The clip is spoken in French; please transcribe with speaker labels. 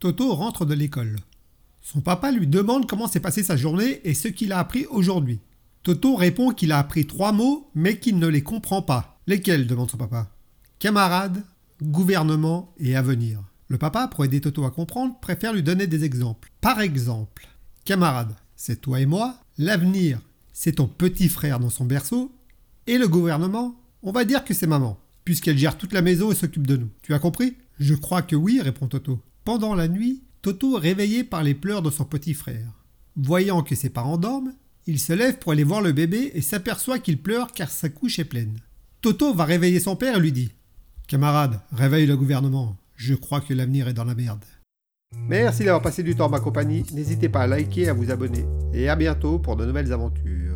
Speaker 1: Toto rentre de l'école. Son papa lui demande comment s'est passée sa journée et ce qu'il a appris aujourd'hui. Toto répond qu'il a appris trois mots, mais qu'il ne les comprend pas. Lesquels demande son papa. Camarade, gouvernement et avenir. Le papa, pour aider Toto à comprendre, préfère lui donner des exemples. Par exemple, camarade, c'est toi et moi. L'avenir, c'est ton petit frère dans son berceau. Et le gouvernement, on va dire que c'est maman, puisqu'elle gère toute la maison et s'occupe de nous. Tu as compris? Je crois que oui, répond Toto. Pendant la nuit, Toto est réveillé par les pleurs de son petit frère. Voyant que ses parents dorment, il se lève pour aller voir le bébé et s'aperçoit qu'il pleure car sa couche est pleine. Toto va réveiller son père et lui dit Camarade, réveille le gouvernement. Je crois que l'avenir est dans la merde. Merci d'avoir passé du temps en ma compagnie. N'hésitez pas à liker à vous abonner. Et à bientôt pour de nouvelles aventures.